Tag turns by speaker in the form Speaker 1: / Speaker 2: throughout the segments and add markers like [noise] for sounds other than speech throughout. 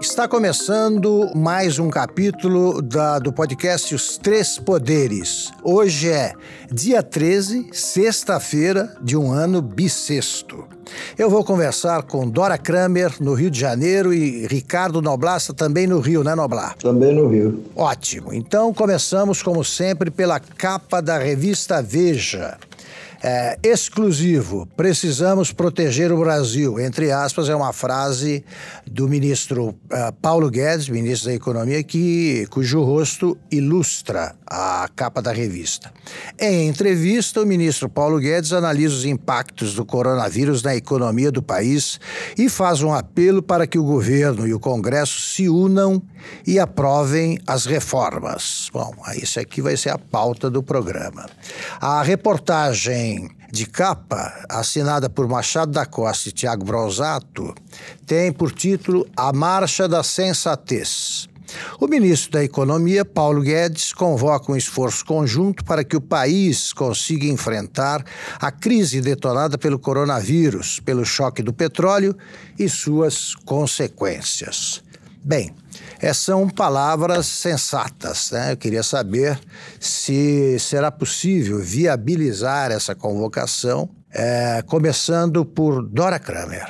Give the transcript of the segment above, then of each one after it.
Speaker 1: está começando mais um capítulo da, do podcast Os Três Poderes. Hoje é dia 13, sexta-feira de um ano bissexto. Eu vou conversar com Dora Kramer, no Rio de Janeiro, e Ricardo Noblasta, também no Rio, né, Noblar?
Speaker 2: Também no Rio.
Speaker 1: Ótimo. Então começamos, como sempre, pela capa da revista Veja. É, exclusivo, precisamos proteger o Brasil, entre aspas, é uma frase do ministro uh, Paulo Guedes, ministro da Economia, que, cujo rosto ilustra a capa da revista. Em entrevista, o ministro Paulo Guedes analisa os impactos do coronavírus na economia do país e faz um apelo para que o governo e o Congresso se unam e aprovem as reformas. Bom, isso aqui vai ser a pauta do programa. A reportagem de capa, assinada por Machado da Costa e Tiago Brosato, tem por título A Marcha da Sensatez. O ministro da Economia, Paulo Guedes, convoca um esforço conjunto para que o país consiga enfrentar a crise detonada pelo coronavírus, pelo choque do petróleo e suas consequências. Bem, é, são palavras sensatas. Né? Eu queria saber se será possível viabilizar essa convocação, é, começando por Dora Kramer.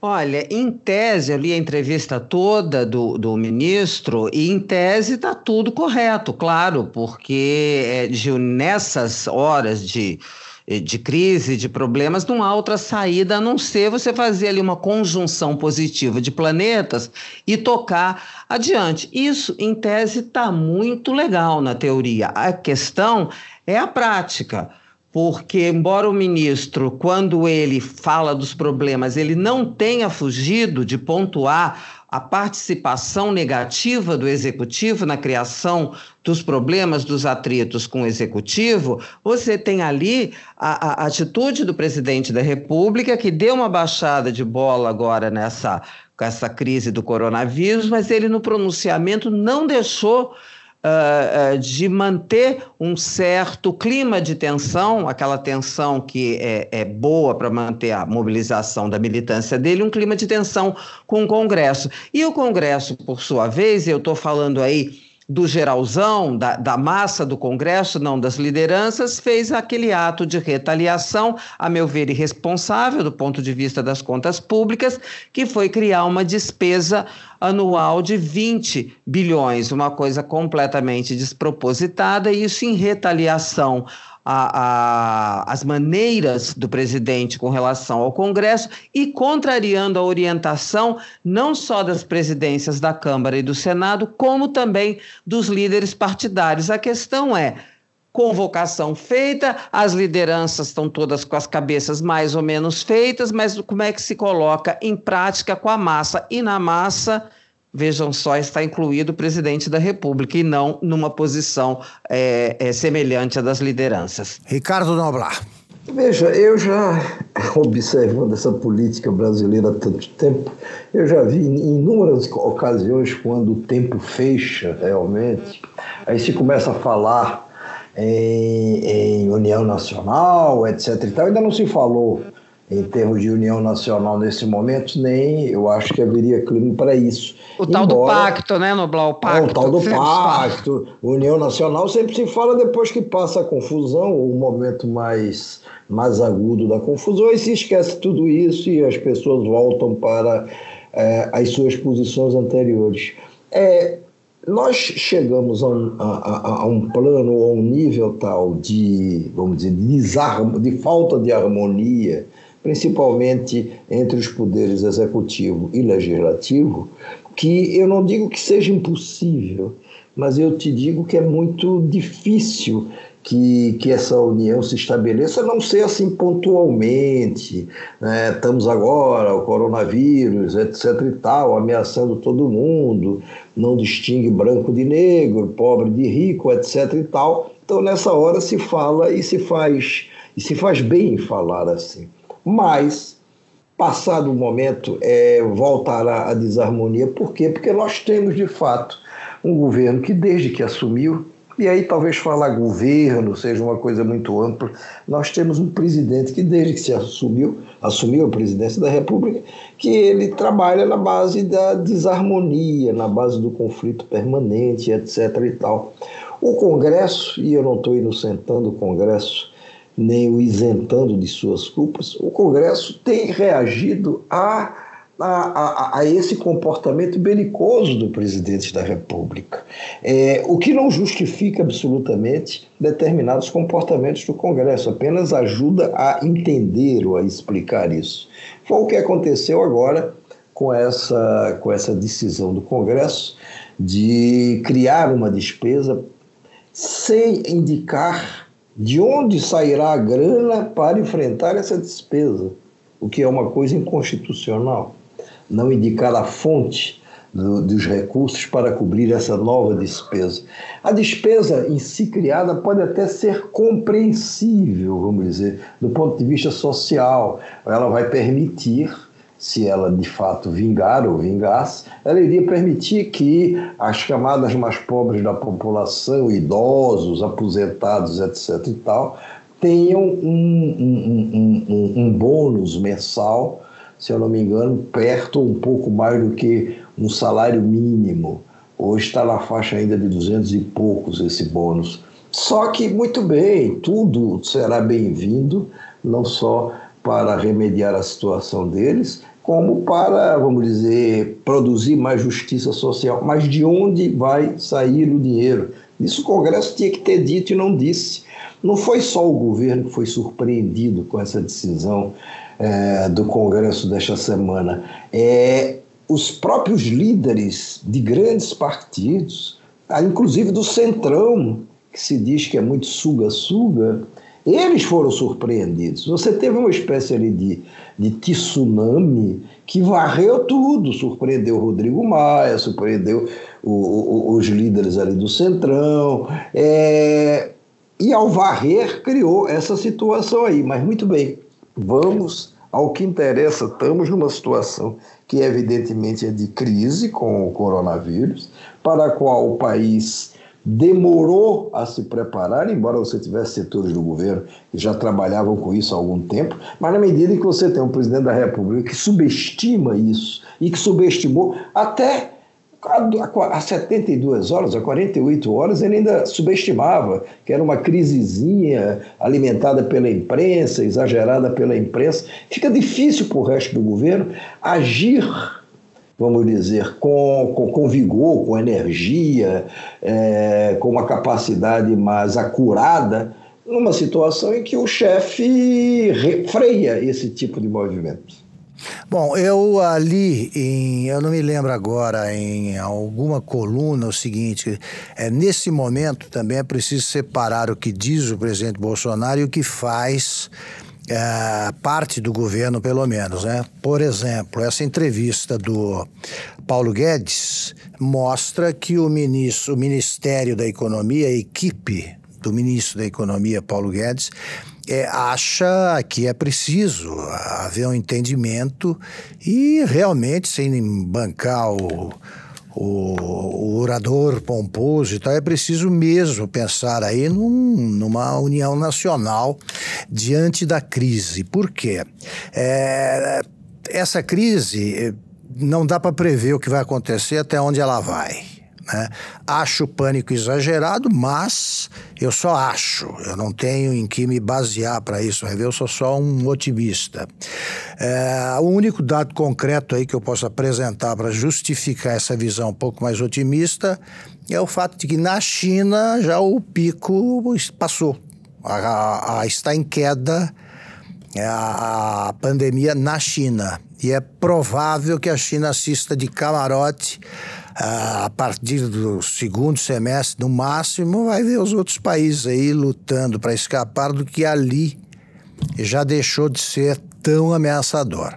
Speaker 3: Olha, em tese, eu li a entrevista toda do, do ministro e em tese está tudo correto, claro, porque é, de, nessas horas de de crise, de problemas, não há outra saída a não ser você fazer ali uma conjunção positiva de planetas e tocar adiante. Isso, em tese, está muito legal na teoria. A questão é a prática porque embora o ministro, quando ele fala dos problemas, ele não tenha fugido de pontuar a participação negativa do executivo na criação dos problemas, dos atritos com o executivo, você tem ali a, a, atitude do presidente da República, que deu uma baixada de bola agora nessa com essa crise do coronavírus, mas ele no pronunciamento não deixou uh, de manter um certo clima de tensão, aquela tensão que é, é boa para manter a mobilização da militância dele, um clima de tensão com o Congresso. E o Congresso, por sua vez, eu estou falando aí do geralzão, da, da, massa do Congresso, não das lideranças, fez aquele ato de retaliação, a meu ver, irresponsável do ponto de vista das contas públicas, que foi criar uma despesa anual de 20 bilhões, uma coisa completamente despropositada, e isso em retaliação a, a, as maneiras do presidente com relação ao Congresso e contrariando a orientação não só das presidências da Câmara e do Senado, como também dos líderes partidários. A questão é convocação feita, as lideranças estão todas com as cabeças mais ou menos feitas, mas como é que se coloca em prática com a massa? E na massa vejam só, está incluído o presidente da República e não numa posição é, é, semelhante à das lideranças.
Speaker 1: Ricardo Noblar.
Speaker 2: Veja, eu já observando essa política brasileira há tanto tempo, eu já vi em inúmeras ocasiões quando o tempo fecha realmente, aí se começa a falar em, em união nacional, etc. E tal, ainda não se falou em termos de união nacional nesse momento, nem eu acho que haveria clima para isso.
Speaker 3: O Embora, tal do pacto, né, Noblar? O pacto.
Speaker 2: É, o tal do [laughs] pacto. União nacional sempre se fala depois que passa a confusão, o momento mais, mais agudo da confusão, e se esquece tudo isso e as pessoas voltam para é, as suas posições anteriores. É, nós chegamos a um, a, a um, plano a um nível tal de, vamos dizer, de, de falta de harmonia principalmente entre os poderes executivo e legislativo, que eu não digo que seja impossível, mas eu te digo que é muito difícil que, que essa união se estabeleça, não ser assim pontualmente. Né? Estamos agora, o coronavírus, etc. e tal, ameaçando todo mundo, não distingue branco de negro, pobre de rico, etc. e tal. Então, nessa hora se fala e se faz E se faz bem em falar assim. Mas, passado o momento, é, voltará a desarmonia. Por quê? Porque nós temos, de fato, um governo que, desde que assumiu, e aí talvez falar governo seja uma coisa muito ampla. Nós temos um presidente que desde que se assumiu, assumiu a presidência da República, que ele trabalha na base da desarmonia, na base do conflito permanente, etc. e tal. O Congresso, e eu não estou inocentando o Congresso, nem o isentando de suas culpas, o Congresso tem reagido a a, a, a, esse comportamento belicoso do presidente da República, é, o que não justifica absolutamente determinados comportamentos do Congresso, apenas ajuda a entender ou a explicar isso. Foi o que aconteceu agora com essa, com essa decisão do Congresso de criar uma despesa sem indicar de onde sairá a grana para enfrentar essa despesa, o que é uma coisa inconstitucional não indicar a fonte do, dos recursos para cobrir essa nova despesa. A despesa em si criada pode até ser compreensível, vamos dizer, do ponto de vista social. Ela vai permitir se ela de fato vingar ou vingasse, ela iria permitir que as camadas mais pobres da população, idosos, aposentados, etc. e tal, tenham um, um, um, um, bônus mensal se eu não me engano, perto um pouco mais do que um salário mínimo. Hoje está na faixa ainda de 200 e poucos esse bônus. Só que, muito bem, tudo será bem-vindo, não só para remediar a situação deles, como para, vamos dizer, produzir mais justiça social. Mas de onde vai sair o dinheiro? Isso o Congresso tinha que ter dito e não disse. Não foi só o governo que foi surpreendido com essa decisão é, do Congresso desta semana. É, os próprios líderes de grandes partidos, ah, inclusive do Centrão, que se diz que é muito suga-suga, eles foram surpreendidos. Você teve uma espécie ali de, de tsunami que varreu tudo, surpreendeu o Rodrigo Maia, surpreendeu o, o, os líderes ali do Centrão, é, e ao varrer criou essa situação aí. Mas muito bem, Vamos ao que interessa. Estamos numa situação que, evidentemente, é de crise com o coronavírus, para a qual o país demorou a se preparar, embora você tivesse setores do governo que já trabalhavam com isso há algum tempo, mas na medida em que você tem um presidente da República que subestima isso e que subestimou até Há 72 horas, há 48 horas, ele ainda subestimava que era uma crisezinha alimentada pela imprensa, exagerada pela imprensa. Fica difícil para o resto do governo agir, vamos dizer, com, com, com vigor, com energia, é, com uma capacidade mais acurada, numa situação em que o chefe freia esse tipo de movimento.
Speaker 1: Bom, eu ali, em, eu não me lembro agora, em alguma coluna, o seguinte: é, nesse momento também é preciso separar o que diz o presidente Bolsonaro e o que faz. É, parte do governo, pelo menos, né? Por exemplo, essa entrevista do Paulo Guedes mostra que o ministro, o Ministério da Economia, a equipe do ministro da Economia, Paulo Guedes, é, acha que é preciso haver um entendimento e realmente, sem bancar o, o, o orador pomposo e tal, é preciso mesmo pensar aí num, numa união nacional diante da crise. Por quê? É, essa crise não dá para prever o que vai acontecer até onde ela vai. Né? Acho o pânico exagerado, mas eu só acho, eu não tenho em que me basear para isso, ver, eu sou só um otimista. É, o único dado concreto aí que eu posso apresentar para justificar essa visão um pouco mais otimista é o fato de que na China já o pico passou, a, a, a está em queda é a, a pandemia na China. E é provável que a China assista de camarote a partir do segundo semestre, no máximo, vai ver os outros países aí lutando para escapar do que ali já deixou de ser tão ameaçador.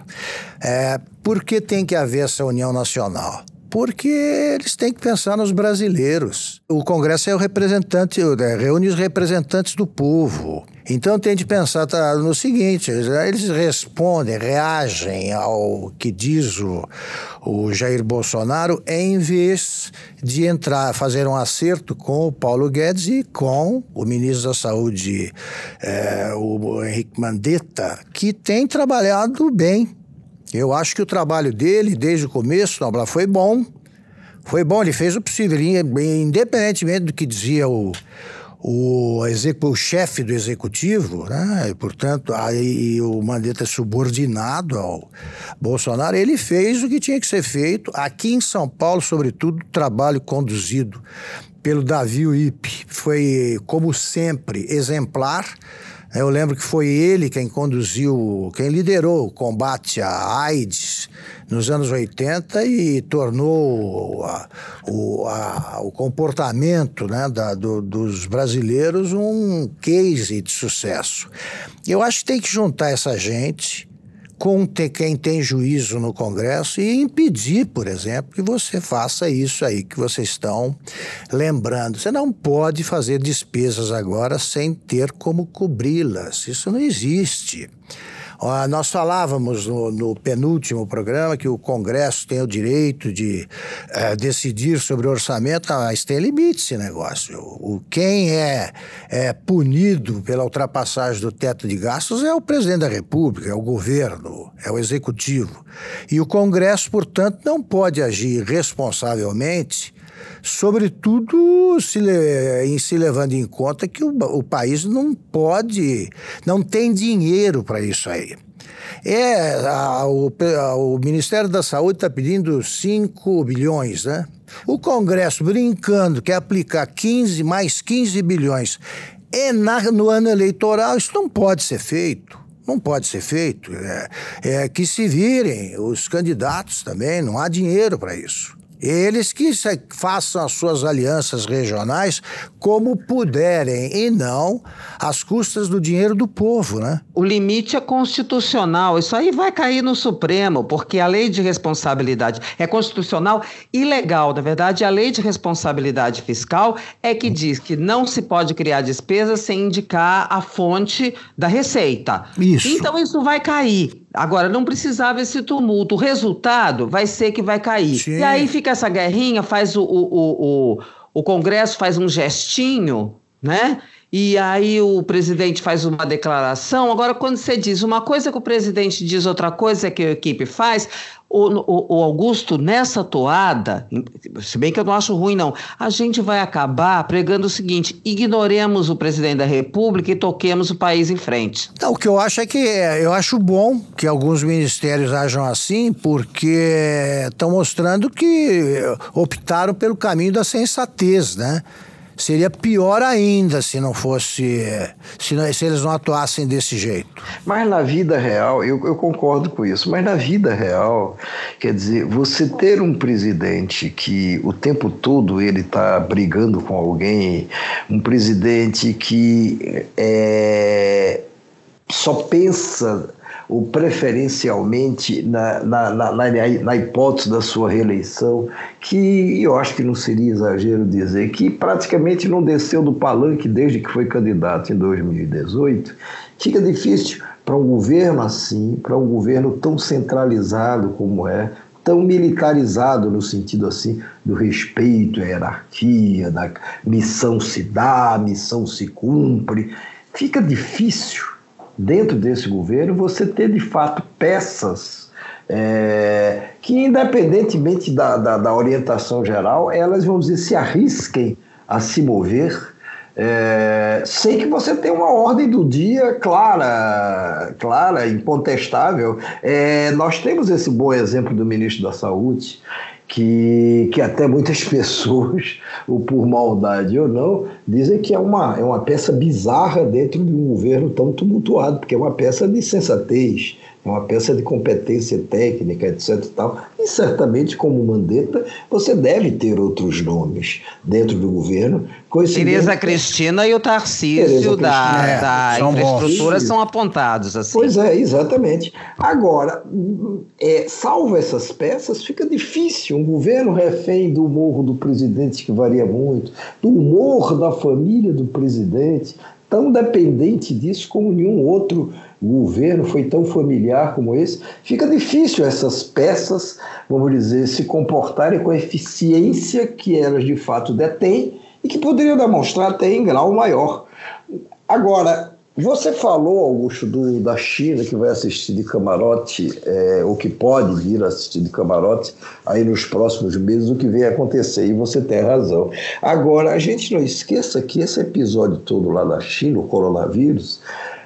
Speaker 1: É, por que tem que haver essa união nacional? Porque eles têm que pensar nos brasileiros. O Congresso é o representante, é, reúne os representantes do povo. Então tem de pensar tá, no seguinte: eles respondem, reagem ao que diz o, o Jair Bolsonaro, em vez de entrar, fazer um acerto com o Paulo Guedes e com o ministro da Saúde, é, o Henrique Mandetta, que tem trabalhado bem. Eu acho que o trabalho dele, desde o começo, Noblar, foi bom. Foi bom, ele fez o possível, independentemente do que dizia o o, o chefe do executivo, né? E, portanto, aí o Mandetta é subordinado ao Bolsonaro, ele fez o que tinha que ser feito. Aqui em São Paulo, sobretudo, trabalho conduzido pelo Davi Uip foi, como sempre, exemplar. Eu lembro que foi ele quem conduziu, quem liderou o combate à AIDS nos anos 80 e tornou a, o, a, o comportamento né, da, do, dos brasileiros um case de sucesso. Eu acho que tem que juntar essa gente com quem tem juízo no Congresso e impedir, por exemplo, que você faça isso aí que vocês estão lembrando. Você não pode fazer despesas agora sem ter como cobri-las. Isso não existe. Nós falávamos no, no, penúltimo programa que o Congresso tem o direito de é, decidir sobre o orçamento, mas tem limite esse negócio. O, quem é, é punido pela ultrapassagem do teto de gastos é o presidente da República, é o governo, é o executivo. E o Congresso, portanto, não pode agir responsavelmente sobretudo se, em se levando em conta que o, o país não pode, não tem dinheiro para isso aí. É, a, o, a, o Ministério da Saúde está pedindo 5 bilhões, né? O Congresso, brincando, quer aplicar 15, mais 15 bilhões é na, no ano eleitoral, isso não pode ser feito. Não pode ser feito. É, é que se virem os candidatos também, não há dinheiro para isso. Eles que façam as suas alianças regionais como puderem e não às custas do dinheiro do povo, né?
Speaker 3: O limite é constitucional. Isso aí vai cair no Supremo, porque a lei de responsabilidade é constitucional e legal. Na verdade, a lei de responsabilidade fiscal é que diz que não se pode criar despesas sem indicar a fonte da receita.
Speaker 1: Isso.
Speaker 3: Então isso vai cair. Agora, não precisava esse tumulto. O resultado vai ser que vai cair. Sim. E aí fica essa guerrinha, faz o, o, o, o Congresso faz um gestinho, né? E aí o presidente faz uma declaração. Agora, quando você diz uma coisa que o presidente diz, outra coisa que a equipe faz, o, o, o, Augusto, nessa toada, se bem que eu não acho ruim, não, a gente vai acabar pregando o seguinte: ignoremos o presidente da República e toquemos o país em frente.
Speaker 1: Não, o que eu acho é que eu acho bom que alguns ministérios ajam assim, porque estão mostrando que optaram pelo caminho da sensatez, né? Seria pior ainda se não fosse. Se, não, se eles não atuassem desse jeito.
Speaker 2: Mas na vida real, eu, eu concordo com isso, mas na vida real, quer dizer, você ter um presidente que o tempo todo ele está brigando com alguém, um presidente que é, só pensa ou preferencialmente na, na, na, na, hipótese da sua reeleição, que eu acho que não seria exagero dizer que praticamente não desceu do palanque desde que foi candidato em 2018, fica difícil para um governo assim, para um governo tão centralizado como é, tão militarizado no sentido assim do respeito à hierarquia, da missão se dá, missão se cumpre, fica difícil dentro desse governo, você ter de fato peças é, que, independentemente da, da, da, orientação geral, elas, vamos dizer, se arrisquem a se mover. É, sem que você tenha uma ordem do dia clara, clara, incontestável. É, nós temos esse bom exemplo do ministro da Saúde, que, que até muitas [laughs] pessoas, ou por maldade ou não, dizem que é uma, é uma peça bizarra dentro de um governo tão tumultuado, porque é uma peça de sensatez, uma peça de competência técnica, etc. E, tal. e certamente, como Mandetta, você deve ter outros nomes dentro do governo.
Speaker 3: Tereza Cristina e o Tarcísio da, é, da infraestrutura bons. são apontados. Assim.
Speaker 2: Pois é, exatamente. Agora, é, salvo essas peças, fica difícil. Um governo refém do humor do presidente, que varia muito, do humor da família do presidente, tão dependente disso como nenhum outro governo foi tão familiar como esse, fica difícil essas peças, vamos dizer, se comportarem com a eficiência que elas de fato detêm e que poderiam demonstrar até em grau maior. Agora, você falou, Augusto, do, da China que vai assistir de camarote, é, ou que pode vir assistir de camarote aí nos próximos meses, o que vem acontecer, e você tem razão. Agora, a gente não esqueça que esse episódio todo lá da China, o coronavírus,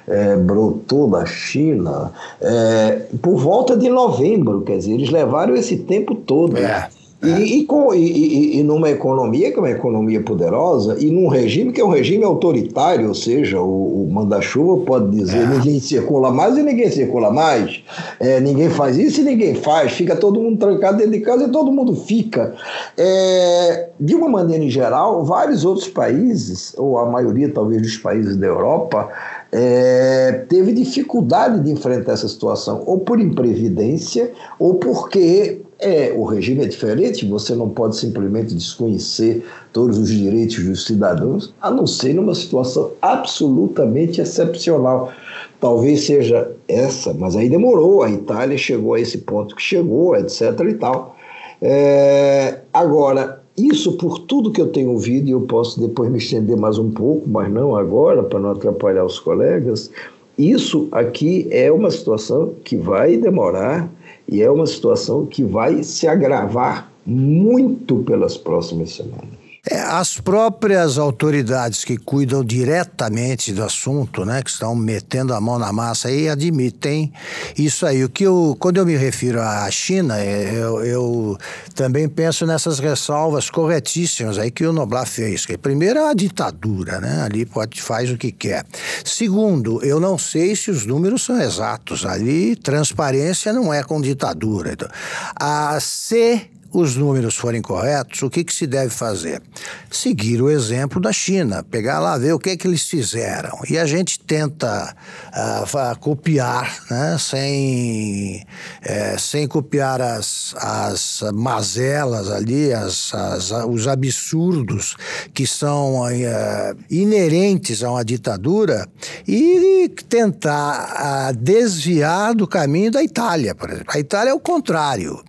Speaker 2: é, brotou da China é, por volta de novembro, quer dizer, eles levaram esse tempo todo. É. E, e, com, e, e, numa economia que é uma economia poderosa, e num regime que é um regime autoritário, ou seja, o, o manda-chuva pode dizer é. ninguém circula mais e ninguém circula mais, é, ninguém faz isso e ninguém faz, fica todo mundo trancado dentro de casa e todo mundo fica. É, de uma maneira em geral, vários outros países, ou a maioria talvez dos países da Europa, é, teve dificuldade de enfrentar essa situação, ou por imprevidência, ou porque é, o regime é diferente, você não pode simplesmente desconhecer todos os direitos dos cidadãos, a não ser numa situação absolutamente excepcional. Talvez seja essa, mas aí demorou, a Itália chegou a esse ponto que chegou, etc. e tal. É, agora, isso por tudo que eu tenho ouvido, e eu posso depois me estender mais um pouco, mas não agora, para não atrapalhar os colegas, isso aqui é uma situação que vai demorar e é uma situação que vai se agravar muito pelas próximas semanas.
Speaker 1: É, as próprias autoridades que cuidam diretamente do assunto, né, que estão metendo a mão na massa aí, admitem isso aí. O que eu, quando eu me refiro à China, é, eu, eu também penso nessas ressalvas corretíssimas aí que o Noblar fez. Que primeiro é a ditadura, né? Ali pode faz o que quer. Segundo, eu não sei se os números são exatos. Ali transparência não é com ditadura. Então, a C os números forem corretos, o que, que se deve fazer? Seguir o exemplo da China, pegar lá, ver o que, que eles fizeram. E a gente tenta uh, copiar, né, sem, é, sem copiar as, as mazelas ali, as, as, os absurdos que são uh, inerentes a uma ditadura e tentar uh, desviar do caminho da Itália, por exemplo. A Itália é o contrário.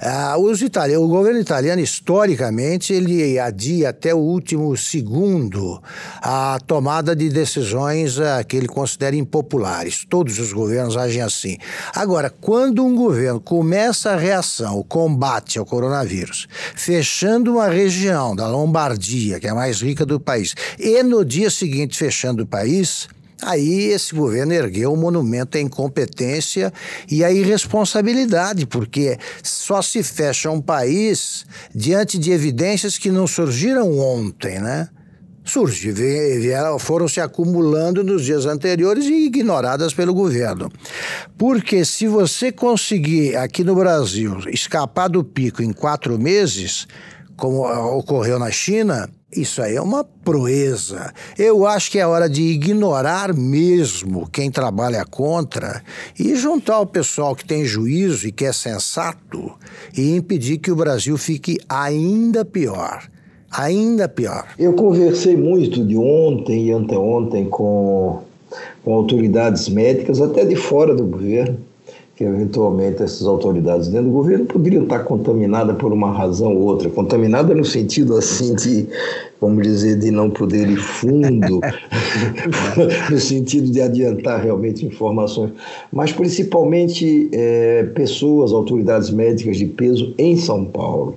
Speaker 1: Ah, os italianos, o governo italiano, historicamente, ele adia até o último segundo a tomada de decisões ah, que ele considera impopulares. Todos os governos agem assim. Agora, quando um governo começa a reação, o combate ao coronavírus, fechando uma região da Lombardia, que é a mais rica do país, e no dia seguinte fechando o país, Aí esse governo ergueu um monumento à incompetência e à irresponsabilidade, porque só se fecha um país diante de evidências que não surgiram ontem, né? Surge, foram se acumulando nos dias anteriores e ignoradas pelo governo. Porque se você conseguir aqui no Brasil escapar do pico em quatro meses, como ocorreu na China, isso aí é uma proeza. Eu acho que é hora de ignorar mesmo quem trabalha contra e juntar o pessoal que tem juízo e que é sensato e impedir que o Brasil fique ainda pior. Ainda pior.
Speaker 2: Eu conversei muito de ontem e anteontem com, com autoridades médicas, até de fora do governo que eventualmente essas autoridades dentro do governo poderiam estar contaminadas por uma razão ou outra, contaminada no sentido assim de, vamos dizer, de não poder ir fundo, [laughs] no sentido de adiantar realmente informações, mas principalmente é, pessoas, autoridades médicas de peso em São Paulo,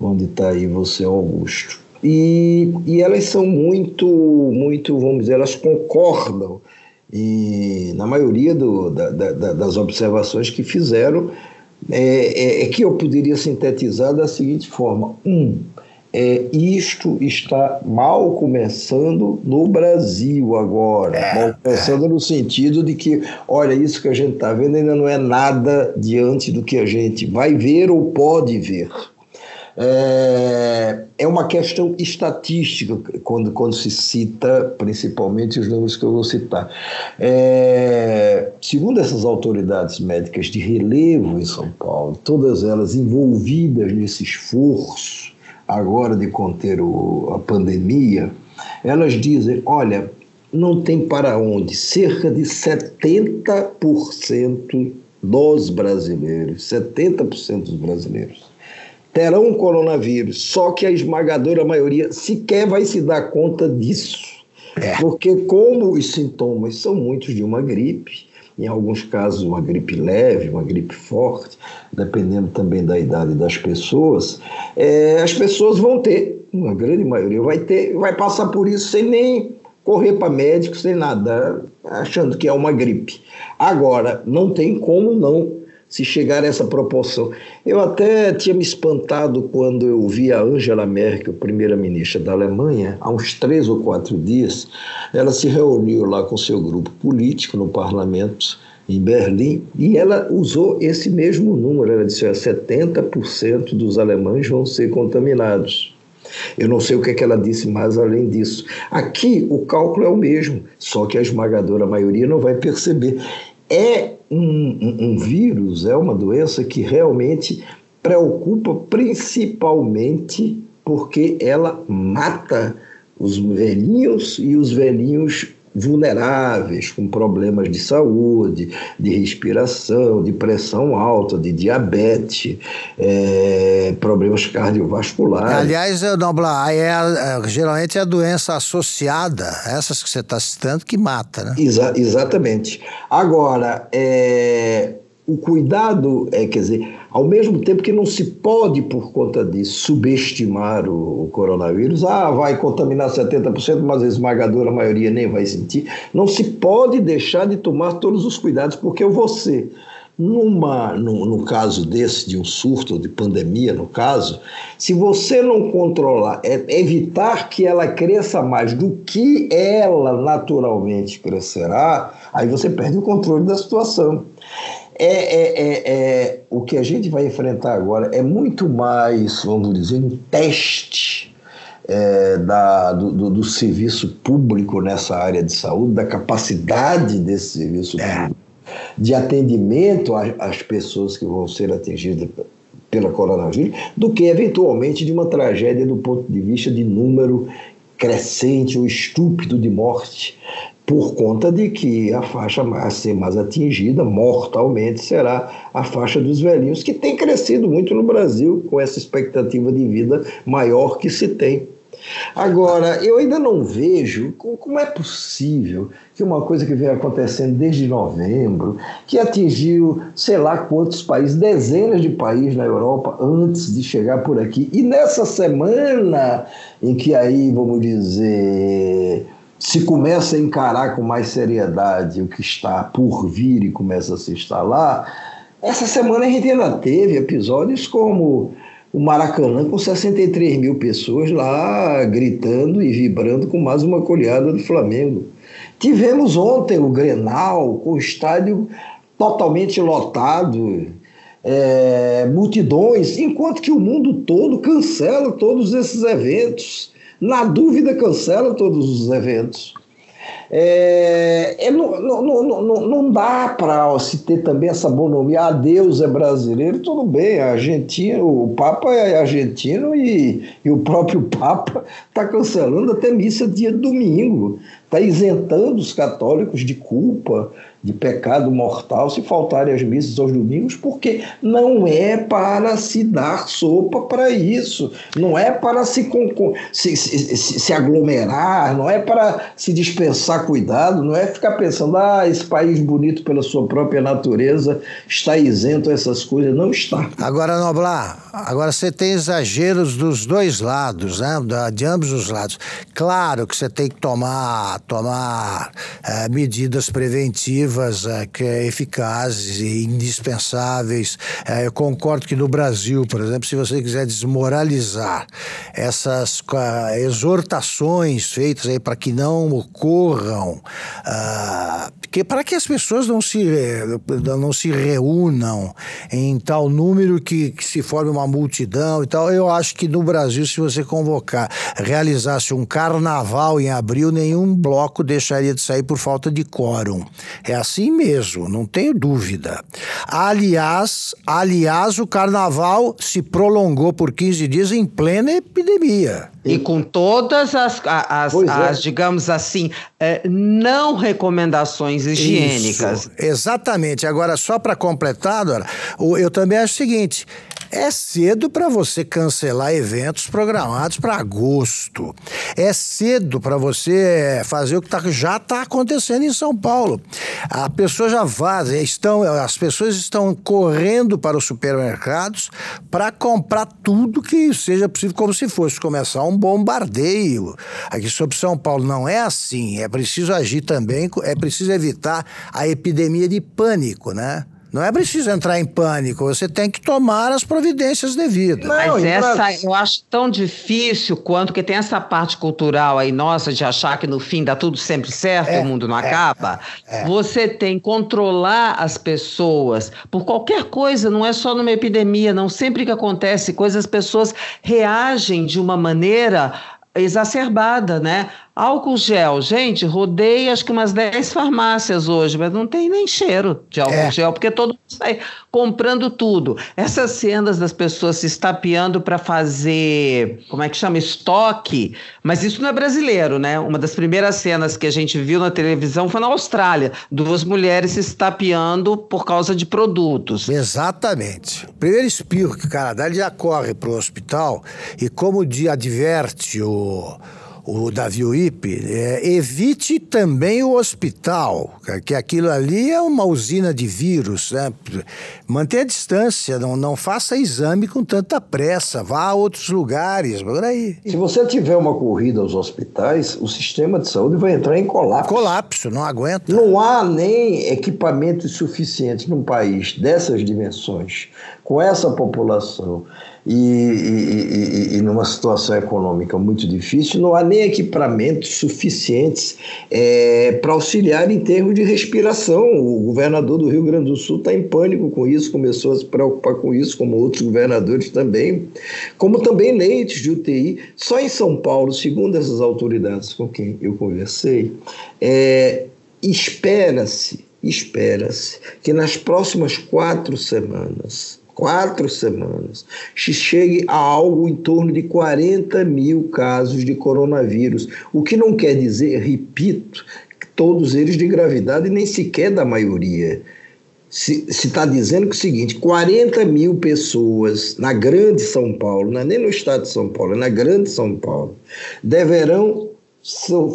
Speaker 2: onde está aí você, Augusto. E, e elas são muito, muito, vamos dizer, elas concordam e na maioria do, da, da, das observações que fizeram, é, é, é, que eu poderia sintetizar da seguinte forma: um, é, isto está mal começando no Brasil agora. É, mal começando é. no sentido de que, olha, isso que a gente está vendo ainda não é nada diante do que a gente vai ver ou pode ver. É, é uma questão estatística quando, quando se cita principalmente os números que eu vou citar. É, segundo essas autoridades médicas de relevo em São Paulo, todas elas envolvidas nesse esforço agora de conter o, a pandemia, elas dizem: olha, não tem para onde, cerca de 70% dos brasileiros, 70% dos brasileiros terão coronavírus, só que a esmagadora maioria sequer vai se dar conta disso. É. Porque, como os sintomas são muitos de uma gripe, em alguns casos uma gripe leve, uma gripe forte, dependendo também da idade das pessoas, é, as pessoas vão ter, uma grande maioria vai ter, vai passar por isso sem nem correr para médico, sem nada, achando que é uma gripe. Agora, não tem como não se chegar a essa proporção. Eu até tinha me espantado quando eu vi a Angela Merkel, primeira-ministra da Alemanha, há uns três ou quatro dias. Ela se reuniu lá com seu grupo político no parlamento em Berlim e ela usou esse mesmo número. Ela disse: 70% dos alemães vão ser contaminados. Eu não sei o que, é que ela disse mais além disso. Aqui o cálculo é o mesmo, só que a esmagadora maioria não vai perceber. É um, um, um vírus, é uma doença que realmente preocupa principalmente porque ela mata os velhinhos e os velhinhos vulneráveis, com problemas de saúde, de respiração, de pressão alta, de diabetes, é, problemas cardiovasculares.
Speaker 1: Aliás, Nobla, é, é, geralmente é a doença associada, essas que você está citando, que mata, né?
Speaker 2: Exa exatamente. Agora, é, o cuidado é, quer dizer, ao mesmo tempo que não se pode, por conta disso, subestimar o, o coronavírus, ah, vai contaminar 70%, mas a esmagadora maioria nem vai sentir, não se pode deixar de tomar todos os cuidados, porque você, numa, no, no caso desse, de um surto, de pandemia, no caso, se você não controlar, é, evitar que ela cresça mais do que ela naturalmente crescerá, aí você perde o controle da situação. É, é, é, é, o que a gente vai enfrentar agora é muito mais, vamos dizer, um teste é, da, do, do, do, serviço público nessa área de saúde, da capacidade desse serviço público de atendimento às pessoas que vão ser atingidas pela coronavírus, do que eventualmente de uma tragédia do ponto de vista de número crescente ou estúpido de morte por conta de que a faixa a ser mais atingida mortalmente será a faixa dos velhinhos, que tem crescido muito no Brasil com essa expectativa de vida maior que se tem. Agora, eu ainda não vejo como é possível que uma coisa que vem acontecendo desde novembro, que atingiu sei lá quantos países, dezenas de países na Europa antes de chegar por aqui, e nessa semana em que aí, vamos dizer, se começa a encarar com mais seriedade o que está por vir e começa a se instalar, essa semana a gente ainda teve episódios como o Maracanã com 63 mil pessoas lá gritando e vibrando com mais uma colhada do Flamengo. Tivemos ontem o Grenal com o estádio totalmente lotado, é, multidões, enquanto que o mundo todo cancela todos esses eventos. Na dúvida, cancela todos os eventos. É, é, não, não, não, não dá para se ter também essa bonomia. Ah, Deus é brasileiro, tudo bem. A Argentina, o Papa é argentino e, e o próprio [laughs] Papa está cancelando até missa dia domingo. Está isentando os católicos de culpa de pecado mortal se faltarem as missas aos domingos, porque não é para se dar sopa para isso, não é para se, se, se, se, aglomerar, não é para se dispensar cuidado, não é ficar pensando, ah, esse país bonito pela sua própria natureza está isento a essas coisas. Não está.
Speaker 1: Agora, Noblar, agora você tem exageros dos dois lados, né? de ambos os lados. Claro que você tem que tomar, tomar é, medidas preventivas alternativas é, que eficazes e indispensáveis. É, eu concordo que no Brasil, por exemplo, se você quiser desmoralizar essas uh, exortações feitas aí para que não ocorram, que para que as pessoas não se não se reúnam em tal número que, que se forme uma multidão e tal, eu acho que no Brasil, se você convocar, realizasse um carnaval em abril, nenhum bloco deixaria de sair por falta de quórum. É assim mesmo, não tenho dúvida. Aliás, aliás, o carnaval se prolongou por 15 dias em plena epidemia.
Speaker 3: E com todas as, as, as é. digamos assim, é, não recomendações higiênicas. Isso,
Speaker 1: exatamente. Agora, só para completar, Dora, eu também acho o seguinte: é cedo para você cancelar eventos programados para agosto. É cedo para você fazer o que tá, já está acontecendo em São Paulo. A pessoa já vaza, estão, as pessoas estão correndo para os supermercados para comprar tudo que seja possível, como se fosse começar um bombardeio. Aqui sobre São Paulo não é assim. É preciso agir também, é preciso evitar a epidemia de pânico, né? Não é preciso entrar em pânico, você tem que tomar as providências devidas.
Speaker 3: Mas essa eu acho tão difícil quanto que tem essa parte cultural aí nossa de achar que no fim dá tudo sempre certo, é, o mundo não é, acaba. É, você tem que controlar as pessoas por qualquer coisa, não é só numa epidemia, não. Sempre que acontece coisas, as pessoas reagem de uma maneira exacerbada, né? Álcool gel, gente, rodei acho que umas 10 farmácias hoje, mas não tem nem cheiro de álcool é. gel, porque todo mundo sai comprando tudo. Essas cenas das pessoas se estapeando para fazer, como é que chama, estoque, mas isso não é brasileiro, né? Uma das primeiras cenas que a gente viu na televisão foi na Austrália, duas mulheres se estapeando por causa de produtos.
Speaker 1: Exatamente. O primeiro espirro que o cara dá, ele já corre para o hospital e como adverte o o Davi Uip, é, evite também o hospital, que aquilo ali é uma usina de vírus. Né? Mantenha a distância, não, não faça exame com tanta pressa, vá a outros lugares, por aí.
Speaker 2: Se você tiver uma corrida aos hospitais, o sistema de saúde vai entrar em colapso.
Speaker 1: Colapso, não aguenta.
Speaker 2: Não há nem equipamentos suficientes num país dessas dimensões, com essa população e, e, e, e, numa situação econômica muito difícil, não há nem equipamentos suficientes é, para auxiliar em termos de respiração. O governador do Rio Grande do Sul está em pânico com isso, começou a se preocupar com isso, como outros governadores também, como também leitos de UTI. Só em São Paulo, segundo essas autoridades com quem eu conversei, é, espera-se, espera-se que nas próximas quatro semanas quatro semanas, chegue a algo em torno de 40 mil casos de coronavírus, o que não quer dizer, repito, todos eles de gravidade, nem sequer da maioria. Se está dizendo que é o seguinte: 40 mil pessoas na grande São Paulo, não é nem no estado de São Paulo, é na grande São Paulo, deverão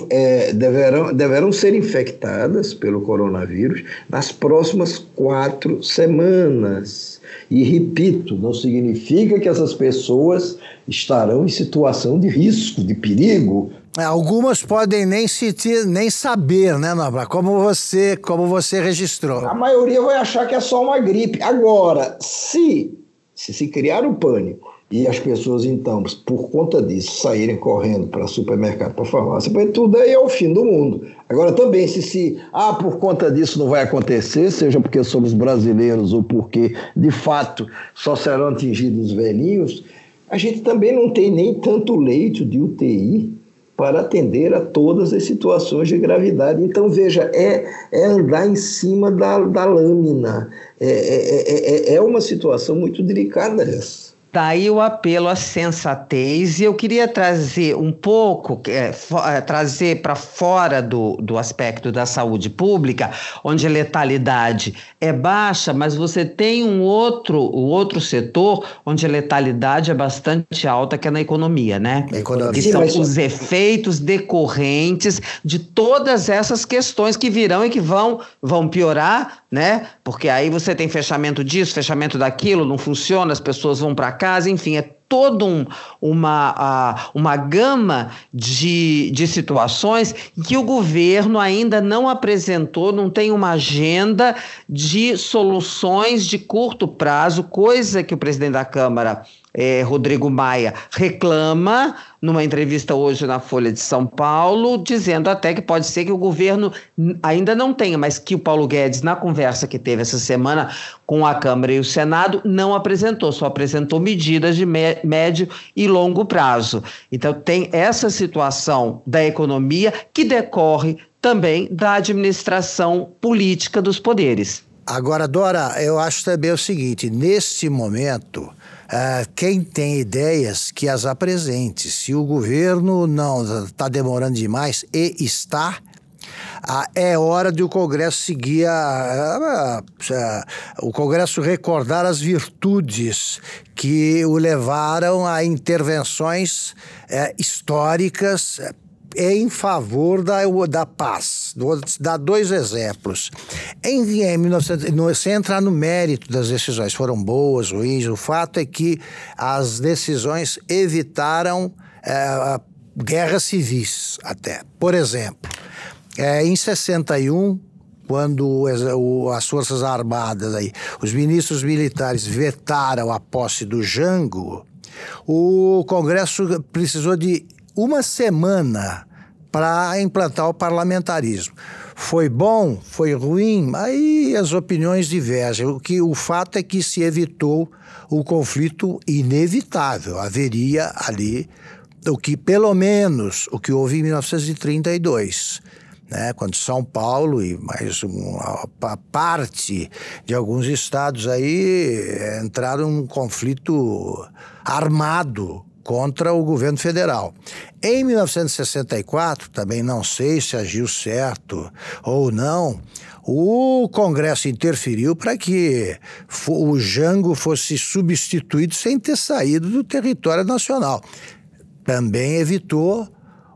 Speaker 2: é, deverão, deverão ser infectadas pelo coronavírus nas próximas quatro semanas. E repito, não significa que essas pessoas estarão em situação de risco, de perigo.
Speaker 1: É, algumas podem nem sentir, nem saber, né, Nobra? Como você, como você registrou.
Speaker 2: A maioria vai achar que é só uma gripe. Agora, se se, se criar o um pânico e as pessoas, então, por conta disso, saírem correndo para supermercado, para farmácia, para tudo aí é o fim do mundo. Agora, também, se, se, ah, por conta disso não vai acontecer, seja porque somos brasileiros ou porque, de fato, só serão atingidos os velhinhos, a gente também não tem nem tanto leito de UTI para atender a todas as situações de gravidade. Então, veja, é, é andar em cima da, da lâmina. É, é, é, é uma situação muito delicada essa.
Speaker 3: Daí o apelo à sensatez, e eu queria trazer um pouco, é, é, trazer para fora do, do aspecto da saúde pública, onde a letalidade é baixa, mas você tem um outro, o outro setor onde a letalidade é bastante alta, que é na economia, né? Economia. Que são os efeitos decorrentes de todas essas questões que virão e que vão, vão piorar, né? Porque aí você tem fechamento disso, fechamento daquilo, não funciona, as pessoas vão para casa, enfim, é toda um, uma, uma gama de, de situações que o governo ainda não apresentou, não tem uma agenda de soluções de curto prazo, coisa que o presidente da Câmara é, Rodrigo Maia reclama numa entrevista hoje na Folha de São Paulo, dizendo até que pode ser que o governo ainda não tenha, mas que o Paulo Guedes, na conversa que teve essa semana com a Câmara e o Senado, não apresentou, só apresentou medidas de médio e longo prazo. Então, tem essa situação da economia que decorre também da administração política dos poderes.
Speaker 1: Agora, Dora, eu acho também o seguinte: neste momento, Uh, quem tem ideias que as apresente. Se o governo não está demorando demais e está, uh, é hora de o Congresso seguir a, uh, o Congresso recordar as virtudes que o levaram a intervenções eh, históricas em favor da, da paz. Vou dar dois exemplos. Em, em 1900, sem entrar no mérito das decisões, foram boas, ruins, o fato é que as decisões evitaram é, guerras civis até. Por exemplo, é, em 61, quando as Forças Armadas, aí, os ministros militares vetaram a posse do Jango, o Congresso precisou de uma semana para implantar o parlamentarismo. Foi bom, foi ruim, aí as opiniões divergem. O, que, o fato é que se evitou o conflito inevitável. Haveria ali o que, pelo menos, o que houve em 1932. Né, quando São Paulo e mais uma parte de alguns estados aí entraram num conflito armado contra o governo federal. Em 1964, também não sei se agiu certo ou não, o Congresso interferiu para que o Jango fosse substituído sem ter saído do território nacional. Também evitou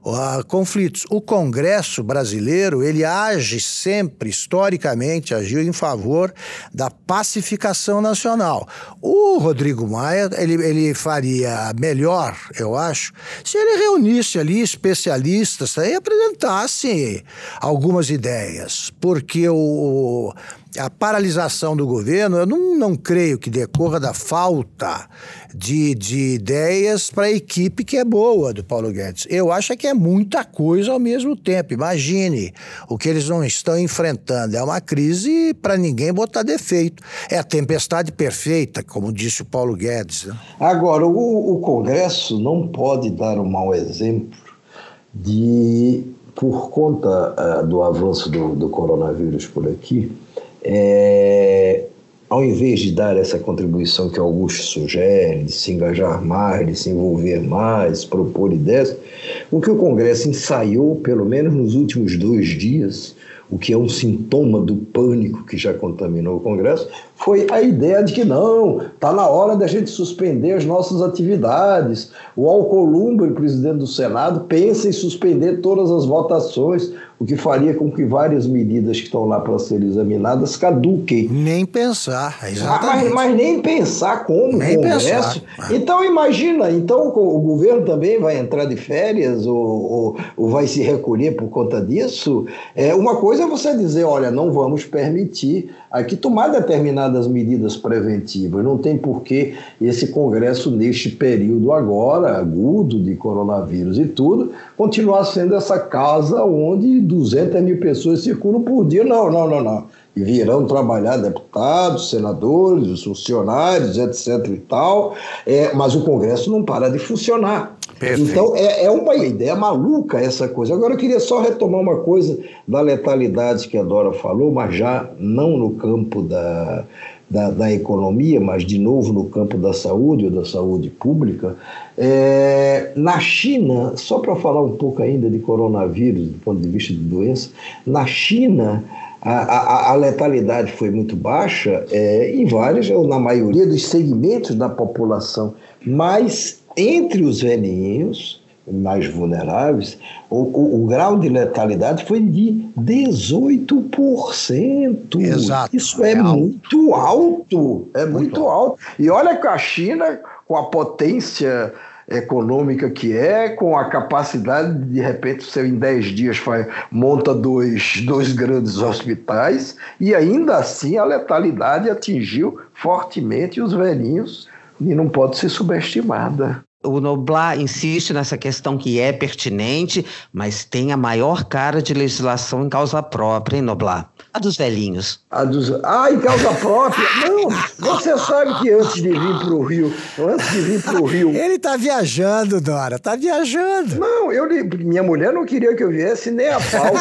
Speaker 1: uh, conflitos. O Congresso brasileiro, ele age sempre, historicamente, agiu em favor da pacificação nacional. O Rodrigo Maia, ele, ele faria melhor, eu acho, se ele reunisse ali especialistas e apresentasse algumas ideias, porque o, a paralisação do governo, eu não, não creio que decorra da falta de, de ideias para a equipe que é boa do Paulo Guedes. Eu acho que é muita coisa ao mesmo tempo. Imagine o que eles não estão enfrentando. É uma crise para ninguém botar defeito. É a tempestade perfeita, como disse o Paulo Guedes. Né?
Speaker 2: Agora, o, o Congresso não pode dar um mau exemplo de, por conta uh, do avanço do, do coronavírus por aqui, é, ao invés de dar essa contribuição que Augusto sugere, de se engajar mais, de se envolver mais, propor ideias, o que o Congresso ensaiou, pelo menos nos últimos dois dias, o que é um sintoma do pânico que já contaminou o Congresso, foi a ideia de que não, está na hora da gente suspender as nossas atividades. O Alcolumbre, presidente do Senado, pensa em suspender todas as votações, o que faria com que várias medidas que estão lá para serem examinadas caduquem.
Speaker 1: Nem pensar,
Speaker 2: ah, exatamente. Mas, mas nem pensar como nem o Congresso. Pensar. Então imagina, então o governo também vai entrar de férias ou, ou, ou vai se recolher por conta disso. É, uma coisa é você dizer, olha, não vamos permitir aqui tomar determinadas medidas preventivas. Não tem porquê esse Congresso, neste período agora, agudo de coronavírus e tudo, continuar sendo essa casa onde 200 mil pessoas circulam por dia. Não, não, não, não. E virão trabalhar deputados, senadores, os funcionários, etc. e tal, é, mas o Congresso não para de funcionar. Perfeito. Então, é, é uma ideia maluca essa coisa. Agora, eu queria só retomar uma coisa da letalidade que a Dora falou, mas já não no campo da, da, da, economia, mas de novo no campo da saúde ou da saúde pública. É, na China, só para falar um pouco ainda de coronavírus, do ponto de vista de doença, na China. A, a, a letalidade foi muito baixa é, em vários, ou na maioria dos segmentos da população, mas entre os velhinhos mais vulneráveis, o, o, o, grau de letalidade foi de 18%.
Speaker 1: Exato.
Speaker 2: Isso é, é muito alto. É muito, muito alto. E olha que a China com a potência econômica que é, com a capacidade de, de repente, você em 10 dias faz, monta dois, dois grandes hospitais, e ainda assim a letalidade atingiu fortemente os velhinhos e não pode ser subestimada.
Speaker 3: O Noblar insiste nessa questão que é pertinente, mas tem a maior cara de legislação em causa própria, hein, Noblar? A dos velhinhos.
Speaker 2: A dos... Ah, em causa própria? Não, você sabe que antes de vir para o Rio, antes de vir para o Rio...
Speaker 1: Ele tá viajando, Dora, tá viajando.
Speaker 2: Não, eu, minha mulher não queria que eu viesse nem a pau.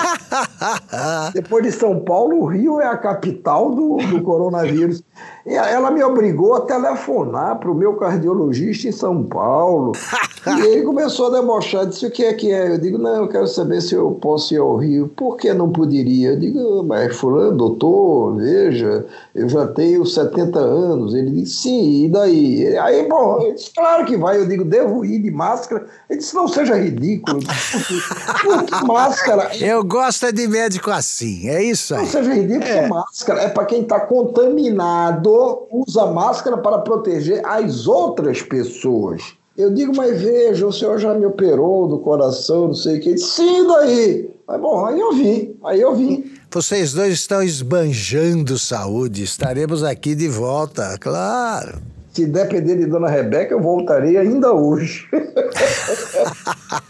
Speaker 2: [laughs] Depois de São Paulo, o Rio é a capital do, do coronavírus. E ela me obrigou a telefonar para o meu cardiologista em São Paulo. [laughs] e ele começou a debochar, disse o que é que é? Eu digo, não, eu quero saber se eu posso ir ao Rio. Por que não poderia? Eu digo, mas fulano, doutor, veja, eu já tenho 70 anos. Ele disse, sim, e daí? Aí, bom, eu disse, claro que vai. Eu digo, devo ir de máscara. Ele disse, não seja ridículo. que máscara? [laughs]
Speaker 1: Eu gosto de médico assim, é isso aí.
Speaker 2: Não seja ridículo, é. máscara é para quem está contaminado usa máscara para proteger as outras pessoas. Eu digo, mas veja, o senhor já me operou do coração, não sei o que. Sim, daí. Mas bom, aí eu vim, aí eu vim.
Speaker 1: Vocês dois estão esbanjando saúde. Estaremos aqui de volta, claro.
Speaker 2: Se depender de Dona Rebeca, eu voltarei ainda hoje. [laughs]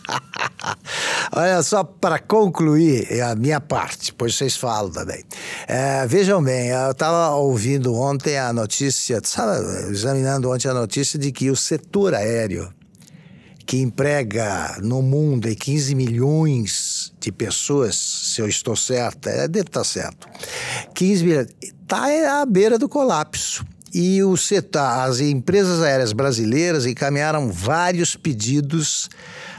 Speaker 1: Olha só, para concluir a minha parte, pois vocês falam também. É, vejam bem, eu estava ouvindo ontem a notícia, sabe, examinando ontem a notícia de que o setor aéreo, que emprega no mundo 15 milhões de pessoas, se eu estou certo, é, deve estar certo, 15 milhões, está à beira do colapso. E o as empresas aéreas brasileiras encaminharam vários pedidos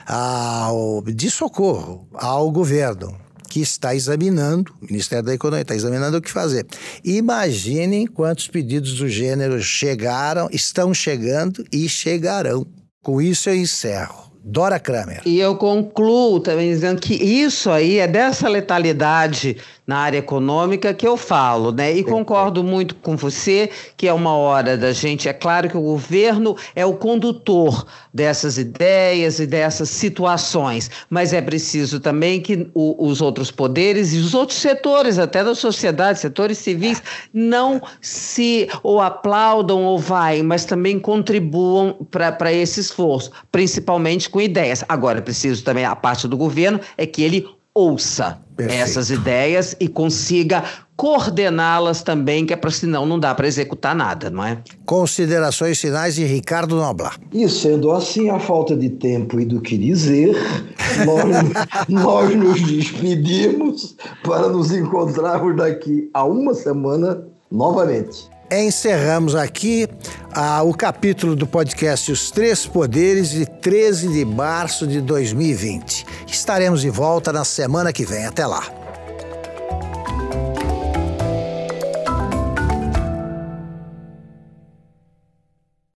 Speaker 1: ao, de socorro ao governo, que está examinando, o Ministério da Economia está examinando o que fazer. Imaginem quantos pedidos do gênero chegaram, estão chegando e chegarão. Com isso eu encerro. Dora Kramer.
Speaker 3: E eu concluo também dizendo que isso aí é dessa letalidade na área econômica que eu falo, né? E concordo muito com você que é uma hora da gente. É claro que o governo é o condutor dessas ideias e dessas situações, mas é preciso também que o, os outros poderes e os outros setores, até da sociedade, setores civis, não se ou aplaudam ou vai, mas também contribuam para esse esforço, principalmente com ideias. Agora, é preciso também a parte do governo é que ele ouça Perfeito. essas ideias e consiga coordená-las também, que é para senão não dá para executar nada, não é?
Speaker 1: Considerações finais de Ricardo Noblar.
Speaker 2: E sendo assim, a falta de tempo e do que dizer, [laughs] nós, nós nos despedimos para nos encontrarmos daqui a uma semana novamente
Speaker 1: encerramos aqui ah, o capítulo do podcast Os Três Poderes de 13 de março de 2020. Estaremos de volta na semana que vem. Até lá.